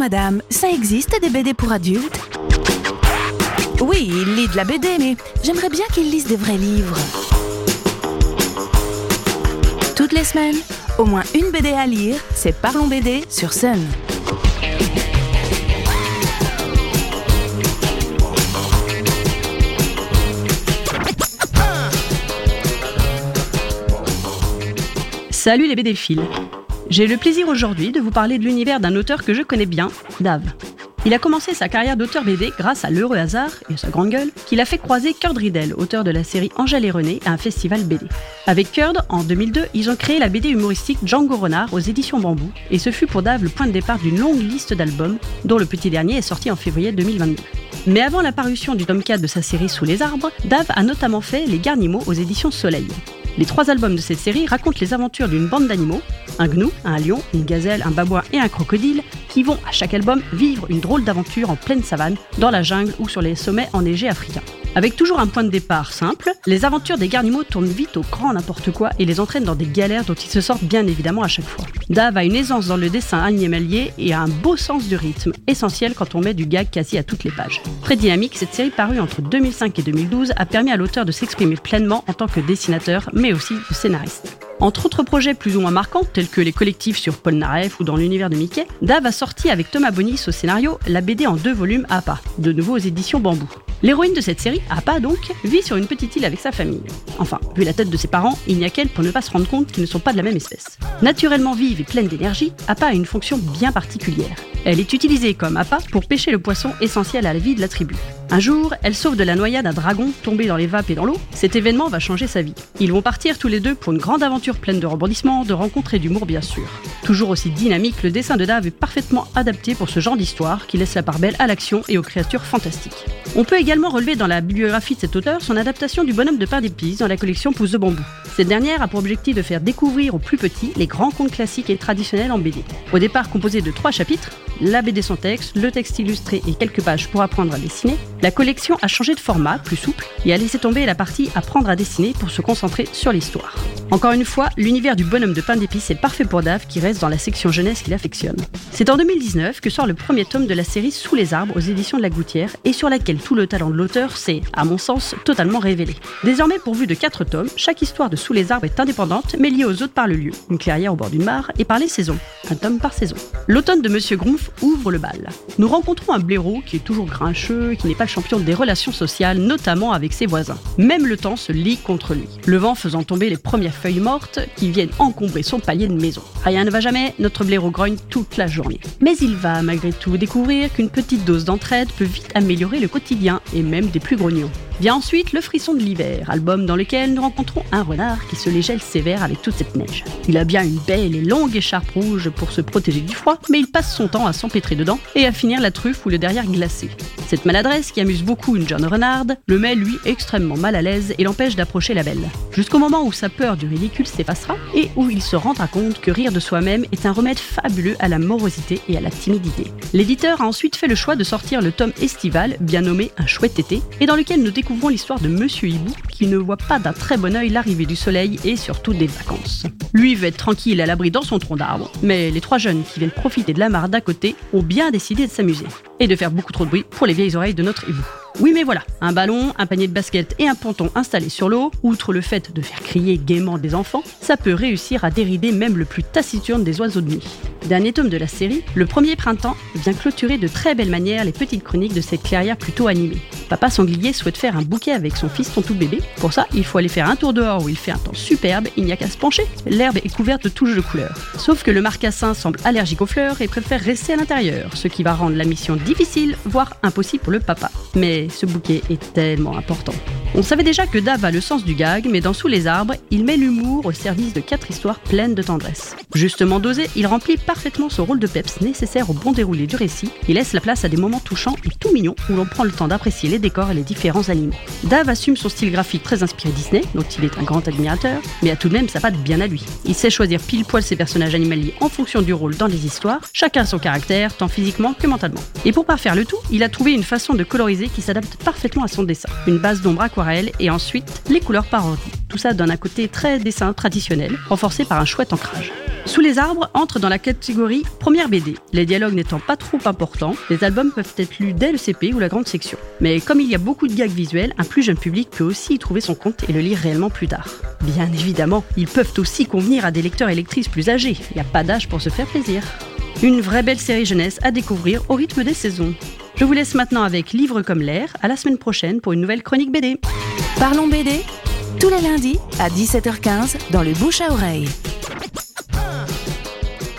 madame, ça existe des BD pour adultes? Oui, il lit de la BD, mais j'aimerais bien qu'il lise des vrais livres. Toutes les semaines, au moins une BD à lire, c'est Parlons BD sur Sun. Salut les BD-fils J'ai le plaisir aujourd'hui de vous parler de l'univers d'un auteur que je connais bien, Dave. Il a commencé sa carrière d'auteur BD grâce à l'heureux hasard et à sa grande gueule qu'il a fait croiser Kurt Riddell, auteur de la série Angèle et René, à un festival BD. Avec Kurt, en 2002, ils ont créé la BD humoristique Django Renard aux éditions Bambou, et ce fut pour Dave le point de départ d'une longue liste d'albums, dont le petit dernier est sorti en février 2022. Mais avant la parution du tome 4 de sa série Sous les arbres, Dave a notamment fait Les Garnimaux aux éditions Soleil. Les trois albums de cette série racontent les aventures d'une bande d'animaux, un gnou, un lion, une gazelle, un babouin et un crocodile, qui vont à chaque album vivre une drôle d'aventure en pleine savane, dans la jungle ou sur les sommets enneigés africains. Avec toujours un point de départ simple, les aventures des garnimaux tournent vite au grand n'importe quoi et les entraînent dans des galères dont ils se sortent bien évidemment à chaque fois. Dave a une aisance dans le dessin animalier et a un beau sens du rythme, essentiel quand on met du gag quasi à toutes les pages. Très dynamique, cette série parue entre 2005 et 2012 a permis à l'auteur de s'exprimer pleinement en tant que dessinateur, mais aussi de scénariste. Entre autres projets plus ou moins marquants, tels que les collectifs sur Paul Naref ou dans l'univers de Mickey, Dave a sorti avec Thomas Bonis au scénario la BD en deux volumes APA, de nouveau aux éditions Bambou. L'héroïne de cette série, Appa donc, vit sur une petite île avec sa famille. Enfin, vu la tête de ses parents, il n'y a qu'elle pour ne pas se rendre compte qu'ils ne sont pas de la même espèce. Naturellement vive et pleine d'énergie, Appa a une fonction bien particulière. Elle est utilisée comme appât pour pêcher le poisson essentiel à la vie de la tribu. Un jour, elle sauve de la noyade un dragon tombé dans les vapes et dans l'eau. Cet événement va changer sa vie. Ils vont partir tous les deux pour une grande aventure pleine de rebondissements, de rencontres et d'humour bien sûr. Toujours aussi dynamique, le dessin de Dave est parfaitement adapté pour ce genre d'histoire qui laisse la part belle à l'action et aux créatures fantastiques. On peut également relever dans la bibliographie de cet auteur son adaptation du bonhomme de pain d'épices dans la collection Pouce de bambou. Cette dernière a pour objectif de faire découvrir aux plus petits les grands contes classiques et traditionnels en BD. Au départ composé de trois chapitres, la BD sans texte, le texte illustré et quelques pages pour apprendre à dessiner, la collection a changé de format, plus souple, et a laissé tomber la partie apprendre à dessiner pour se concentrer sur l'histoire. Encore une fois, l'univers du bonhomme de pain d'épices est parfait pour Dave qui reste dans la section jeunesse qu'il affectionne. C'est en 2019 que sort le premier tome de la série Sous les arbres aux éditions de la Gouttière et sur laquelle tout le talent de l'auteur s'est, à mon sens, totalement révélé. Désormais pourvu de 4 tomes, chaque histoire de Sous les arbres est indépendante mais liée aux autres par le lieu, une clairière au bord d'une mare, et par les saisons, un tome par saison. L'automne de Monsieur Gronf ouvre le bal. Nous rencontrons un blaireau qui est toujours grincheux, qui n'est pas champion des relations sociales, notamment avec ses voisins. Même le temps se lie contre lui, le vent faisant tomber les premières feuilles mortes qui viennent encombrer son palier de maison. Rien ne va jamais, notre blaireau grogne toute la journée. Mais il va malgré tout découvrir qu'une petite dose d'entraide peut vite améliorer le quotidien et même des plus grognons. Vient ensuite Le Frisson de l'hiver, album dans lequel nous rencontrons un renard qui se les gèle sévère avec toute cette neige. Il a bien une belle et longue écharpe rouge pour se protéger du froid, mais il passe son temps à s'empêtrer dedans et à finir la truffe ou le derrière glacé. Cette maladresse qui amuse beaucoup une jeune renarde le met lui extrêmement mal à l'aise et l'empêche d'approcher la belle. Jusqu'au moment où sa peur du ridicule s'effacera et où il se rendra compte que rire de soi-même est un remède fabuleux à la morosité et à la timidité. L'éditeur a ensuite fait le choix de sortir le tome estival, bien nommé Un chouette été, et dans lequel nous découvrons l'histoire de Monsieur Hibou qui ne voit pas d'un très bon œil l'arrivée du soleil et surtout des vacances. Lui veut être tranquille à l'abri dans son tronc d'arbre, mais les trois jeunes qui viennent profiter de la mare d'à côté ont bien décidé de s'amuser et de faire beaucoup trop de bruit pour les vieilles oreilles de notre hibou. Oui mais voilà, un ballon, un panier de basket et un ponton installés sur l'eau, outre le fait de faire crier gaiement des enfants, ça peut réussir à dérider même le plus taciturne des oiseaux de nuit. Dernier tome de la série, le premier printemps vient clôturer de très belle manière les petites chroniques de cette clairière plutôt animée. Papa sanglier souhaite faire un bouquet avec son fils ton tout bébé. Pour ça, il faut aller faire un tour dehors où il fait un temps superbe, il n'y a qu'à se pencher. L'herbe est couverte de touches de couleurs. Sauf que le marcassin semble allergique aux fleurs et préfère rester à l'intérieur, ce qui va rendre la mission difficile, voire impossible pour le papa. Mais ce bouquet est tellement important. On savait déjà que Dave a le sens du gag, mais dans Sous les arbres, il met l'humour au service de quatre histoires pleines de tendresse. Justement dosé, il remplit parfaitement son rôle de peps nécessaire au bon déroulé du récit et laisse la place à des moments touchants et tout mignons où l'on prend le temps d'apprécier les décors et les différents aliments. Dave assume son style graphique très inspiré Disney, dont il est un grand admirateur, mais a tout de même sa patte bien à lui. Il sait choisir pile poil ses personnages animaliers en fonction du rôle dans les histoires, chacun son caractère, tant physiquement que mentalement. Et pour parfaire le tout, il a trouvé une façon de coloriser qui s'adapte parfaitement à son dessin. Une base d'ombre aquarelle et ensuite les couleurs par ordi. Tout ça donne un côté très dessin traditionnel, renforcé par un chouette ancrage. Sous les arbres entre dans la catégorie première BD. Les dialogues n'étant pas trop importants, les albums peuvent être lus dès le CP ou la grande section. Mais comme il y a beaucoup de gags visuels, un plus jeune public peut aussi y trouver son compte et le lire réellement plus tard. Bien évidemment, ils peuvent aussi convenir à des lecteurs et lectrices plus âgés. Il n'y a pas d'âge pour se faire plaisir. Une vraie belle série jeunesse à découvrir au rythme des saisons. Je vous laisse maintenant avec Livre comme l'air. À la semaine prochaine pour une nouvelle chronique BD. Parlons BD tous les lundis à 17h15 dans le bouche à oreille.